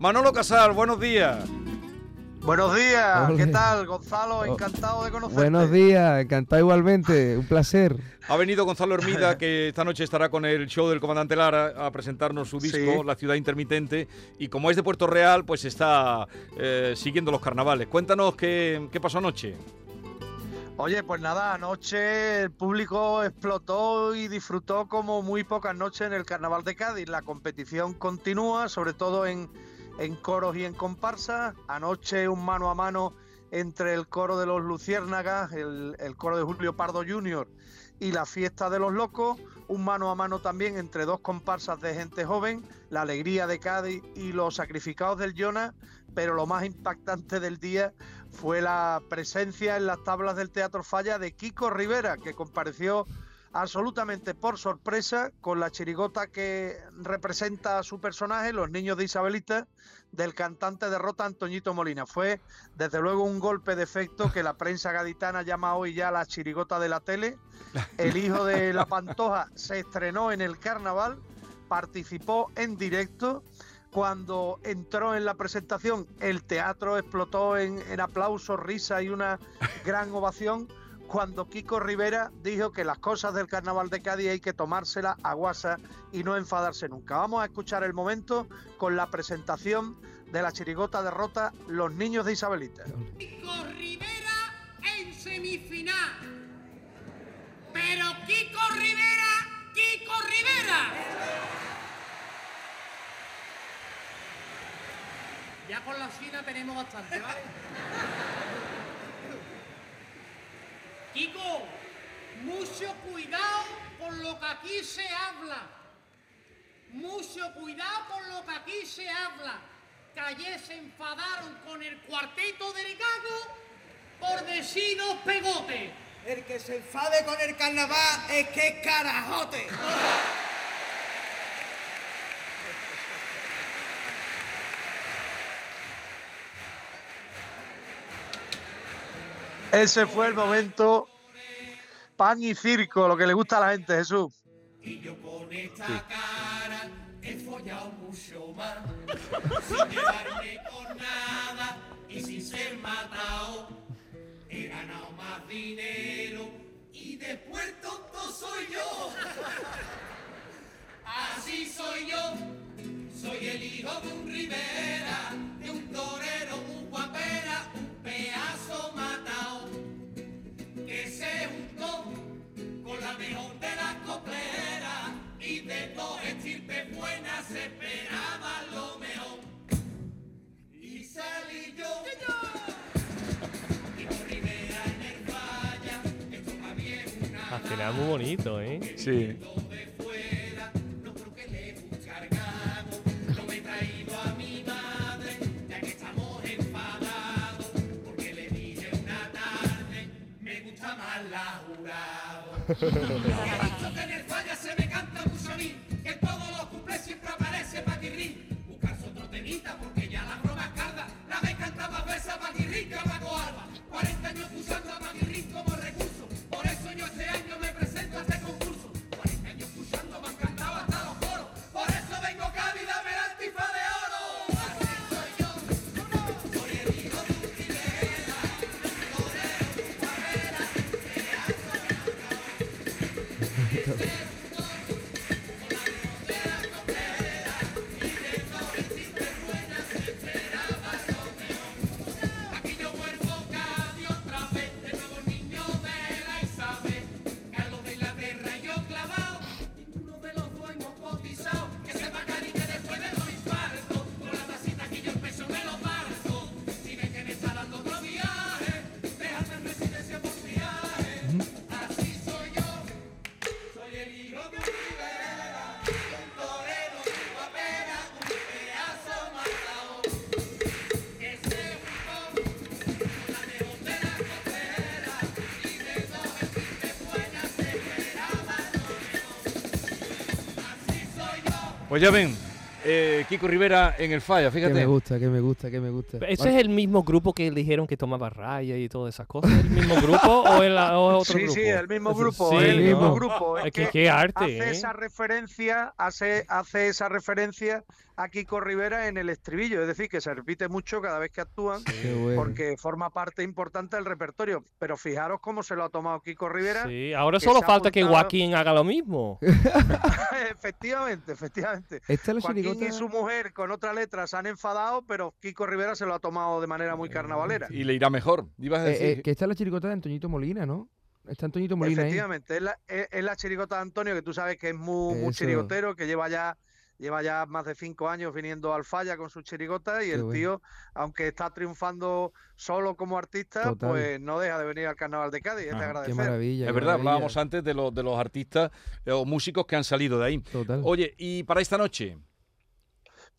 Manolo Casal, buenos días. Buenos días. ¿qué tal, Gonzalo? Oh, Encantado de conocerte. Buenos días, encantado igualmente, un placer. Ha venido Gonzalo Hermida, que esta noche estará con el show del comandante Lara a presentarnos su disco, Sí. La ciudad intermitente. Y como es de Puerto Real, pues está eh, siguiendo los carnavales. Cuéntanos qué, qué pasó anoche. Oye, pues nada, anoche el público explotó y disfrutó como muy pocas noches en el Carnaval de Cádiz. La competición continúa, sobre todo en, en coros y en comparsas. Anoche un mano a mano entre el coro de los Luciérnagas, el, el coro de Julio Pardo Jr. y la fiesta de los locos. Un mano a mano también entre dos comparsas de gente joven, la alegría de Cádiz y los sacrificados del Jonas. Pero lo más impactante del día fue la presencia en las tablas del Teatro Falla de Kiko Rivera, que compareció absolutamente por sorpresa con la chirigota que representa a su personaje, Los Niños de Isabelita, del cantante de Rota Antoñito Molina. Fue desde luego un golpe de efecto que la prensa gaditana llama hoy ya la chirigota de la tele. El hijo de la Pantoja se estrenó en el carnaval, participó en directo. Cuando entró en la presentación, el teatro explotó en, en aplausos, risa y una gran ovación. Cuando Kiko Rivera dijo que las cosas del carnaval de Cádiz hay que tomárselas a guasa y no enfadarse nunca. Vamos a escuchar el momento con la presentación de la chirigota derrota Los Niños de Isabelita. Kiko Rivera en semifinal. Pero Kiko Rivera, Kiko Rivera. Ya con la China tenemos bastante, ¿vale? Kiko, mucho cuidado con lo que aquí se habla. Mucho cuidado con lo que aquí se habla. Que ayer se enfadaron con el cuarteto del gago por decir dos pegotes. El que se enfade con el carnaval es que es carajote. Ese fue el momento pan y circo, lo que le gusta a la gente, Jesús. Y yo con esta cara he follado mucho más. sin llevarme por nada y sin ser matado. He ganado más dinero y después tonto soy yo. Así soy yo. Soy el hijo de un Rivera, de un torero, gusta más la jurado. Y he dicho que en el falla se me canta mucho Pues ya ven, eh, Kiko Rivera en el falla, Que fíjate. me gusta, que me gusta, que me gusta. ¿Ese es el mismo grupo que dijeron que tomaba raya y todas esas cosas? ¿El mismo grupo o, el, o otro Sí, grupo? sí, el mismo grupo, Sí, el mismo ¿no? grupo. Es Es que que qué arte, hace ¿eh? esa referencia, hace, hace esa referencia a Kiko Rivera en el estribillo, es decir, que se repite mucho cada vez que actúan. Bueno. Porque forma parte importante del repertorio. Pero fijaros cómo se lo ha tomado Kiko Rivera. Sí, ahora solo falta que Joaquín haga lo mismo. efectivamente, efectivamente. Esta Joaquín chirigota. y su mujer con otra letra se han enfadado, pero Kiko Rivera se lo ha tomado de manera muy carnavalera. Y le irá mejor. Ibas a Eh, decir. eh, que esta es la chirigota de Antoñito Molina, ¿no? Está Antoñito Molina ahí. Efectivamente, es la, es- es la chirigota de Antonio, que tú sabes que es muy, muy chirigotero, que lleva ya, lleva ya más de cinco años viniendo al falla con su chirigota y el bueno. tío, aunque está triunfando solo como artista, Total. pues no deja de venir al carnaval de Cádiz, es de Ajá. Qué Qué agradecer. maravilla. es verdad, maravilla. hablábamos antes de, los de los artistas eh, o músicos que han salido de ahí. Total. Oye, y para esta noche,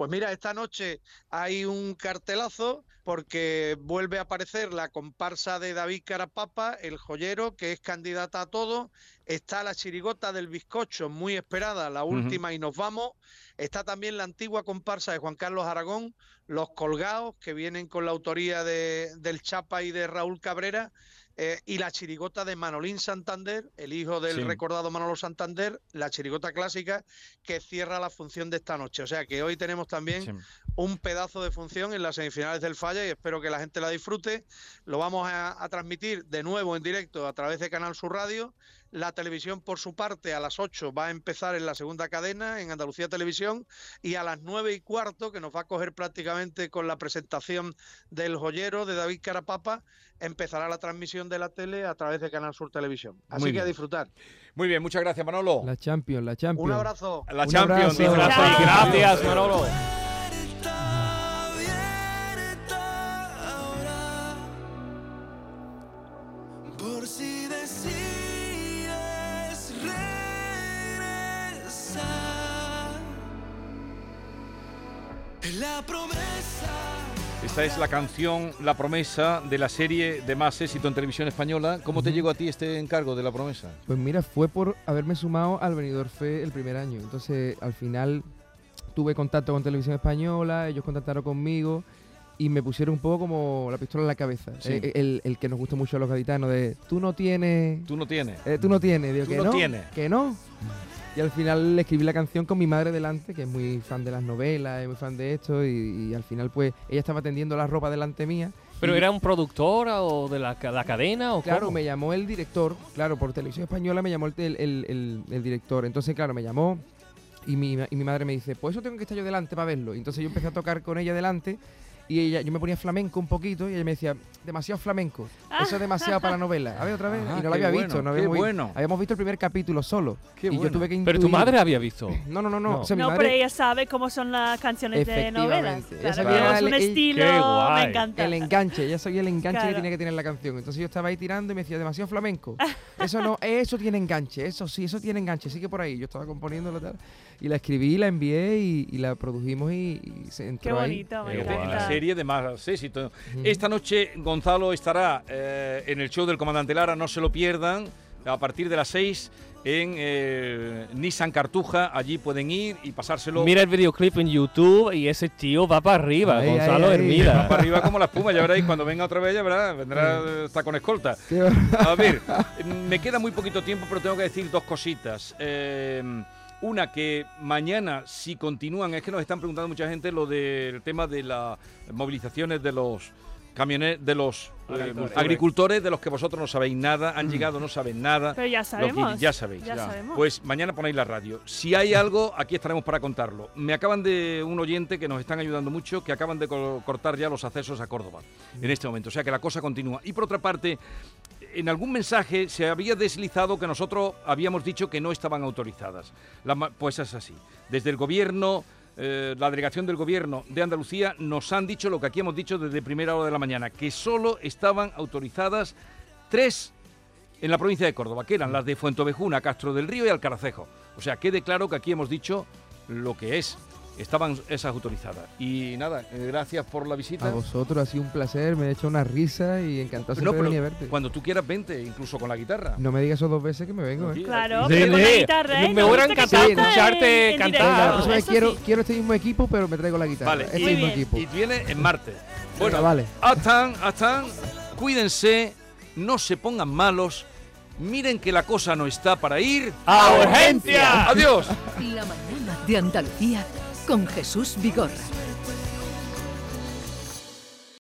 Pues mira, esta noche hay un cartelazo porque vuelve a aparecer la comparsa de David Carapapa, el joyero, que es candidata a todo. Está la chirigota del bizcocho, muy esperada, la última y nos vamos. Está también la antigua comparsa de Juan Carlos Aragón, Los Colgados, que vienen con la autoría de, del Chapa y de Raúl Cabrera. Eh, y la chirigota de Manolín Santander, el hijo del Sí. recordado Manolo Santander, la chirigota clásica, que cierra la función de esta noche. O sea que hoy tenemos también sí. un pedazo de función en las semifinales del Falla y espero que la gente la disfrute. Lo vamos a, a transmitir de nuevo en directo a través de Canal Sur Radio. La televisión, por su parte, a las 8 va a empezar en la segunda cadena, en Andalucía Televisión, y a las 9 y cuarto, que nos va a coger prácticamente con la presentación del joyero de David Carapapa, empezará la transmisión de la tele a través de Canal Sur Televisión. Así Muy que a disfrutar. Muy bien, muchas gracias, Manolo. La Champions, la Champions. Un abrazo. La Un Champions, abrazo. gracias, Manolo. La promesa. Esta es la canción La Promesa de la serie de más éxito en televisión española. ¿Cómo te llegó a ti este encargo de La Promesa? Pues mira, fue por haberme sumado al Benidorm Fe el primer año. Entonces, al final tuve contacto con Televisión Española, ellos contactaron conmigo y me pusieron un poco como la pistola en la cabeza. Sí. Eh, el, el que nos gusta mucho a los gaditanos de tú no tienes, Tú no tienes. eh, tú no tienes, digo Tú que no no, tienes. que no. Y al final le escribí la canción con mi madre delante, que es muy fan de las novelas, es muy fan de esto, y, y al final pues ella estaba tendiendo la ropa delante mía. ¿Pero era un productora o de la, la cadena o Claro, cómo? me llamó el director, claro, por televisión española me llamó el, el- el- el- el director. Entonces, claro, me llamó y mi, y mi madre me dice, pues eso tengo que estar yo delante para verlo. Y entonces yo empecé a tocar con ella delante y ella, yo me ponía flamenco un poquito y ella me decía, demasiado flamenco, eso es demasiado para la novela. A ver, otra vez. Ah, y no la había bueno, visto, no qué habíamos, bueno. habíamos visto el primer capítulo solo. Qué y bueno. yo tuve que Pero tu intuir- madre había visto. No, no, no, no. No. o sea, mi No, madre- pero ella sabe cómo son las canciones de novelas. Claro, tenemos el- un el- estilo, Qué guay. me encanta. El enganche, ya sabía el enganche que Claro. tenía que tener la canción. Entonces yo estaba ahí tirando y me decía, demasiado flamenco. Eso no, eso tiene enganche, eso sí, eso tiene enganche, sigue por ahí. Yo estaba componiéndolo tal. Y la escribí, la envié y, y la produjimos y, y se entró Qué ahí. bonito, me guay. la encanta. Serie de más éxito. Esta noche Gonzalo estará eh, en el show del Comandante Lara, no se lo pierdan, a partir de las 6 en eh, Nissan Cartuja, allí pueden ir y pasárselo Mira el videoclip en YouTube y ese tío va para arriba, Ahí, Gonzalo ahí. Va Hermida. para arriba como la espuma, ya veréis, cuando venga otra vez ya verá, vendrá hasta con escolta. A ver, me queda muy poquito tiempo, pero tengo que decir dos cositas. Eh, una que mañana, si continúan, es que nos están preguntando mucha gente lo del tema de las movilizaciones de los camioneros, de los eh, Agricultores. de los que vosotros no sabéis nada, han llegado, no saben nada. Pero ya sabemos. ya sabéis. Ya sabemos. Pues mañana ponéis la radio. Si hay algo, aquí estaremos para contarlo. Me acaban de un oyente que nos están ayudando mucho, que acaban de co- cortar ya los accesos a Córdoba en este momento. O sea que la cosa continúa. Y por otra parte, en algún mensaje se había deslizado que nosotros habíamos dicho que no estaban autorizadas. Pues es así. Desde el gobierno, eh, la delegación del gobierno de Andalucía nos han dicho lo que aquí hemos dicho desde primera hora de la mañana, que solo estaban autorizadas tres en la provincia de Córdoba, que eran las de Fuentovejuna, Castro del Río y Alcaracejo. O sea, quede claro que aquí hemos dicho lo que es. Estaban esas autorizadas. Y nada, eh, gracias por la visita. A vosotros ha sido un placer, me he hecho una risa y encantado No, siempre venir a verte. cuando tú quieras, vente, incluso con la guitarra. No me digas eso dos veces que me vengo, ¿eh? Claro, aquí. pero con la guitarra, ¿eh? Me hubiera que encantado canta escucharte en- en cantar. Venga, la próxima vez eso quiero, sí. quiero este mismo equipo, pero me traigo la guitarra. Vale, este mismo equipo. Y viene en martes. Bueno, Venga, vale. Atán, Atán, cuídense, no se pongan malos, miren que la cosa no está para ir. ¡A urgencia! ¡Adiós! La mañana de Andalucía con Jesús Vigorra.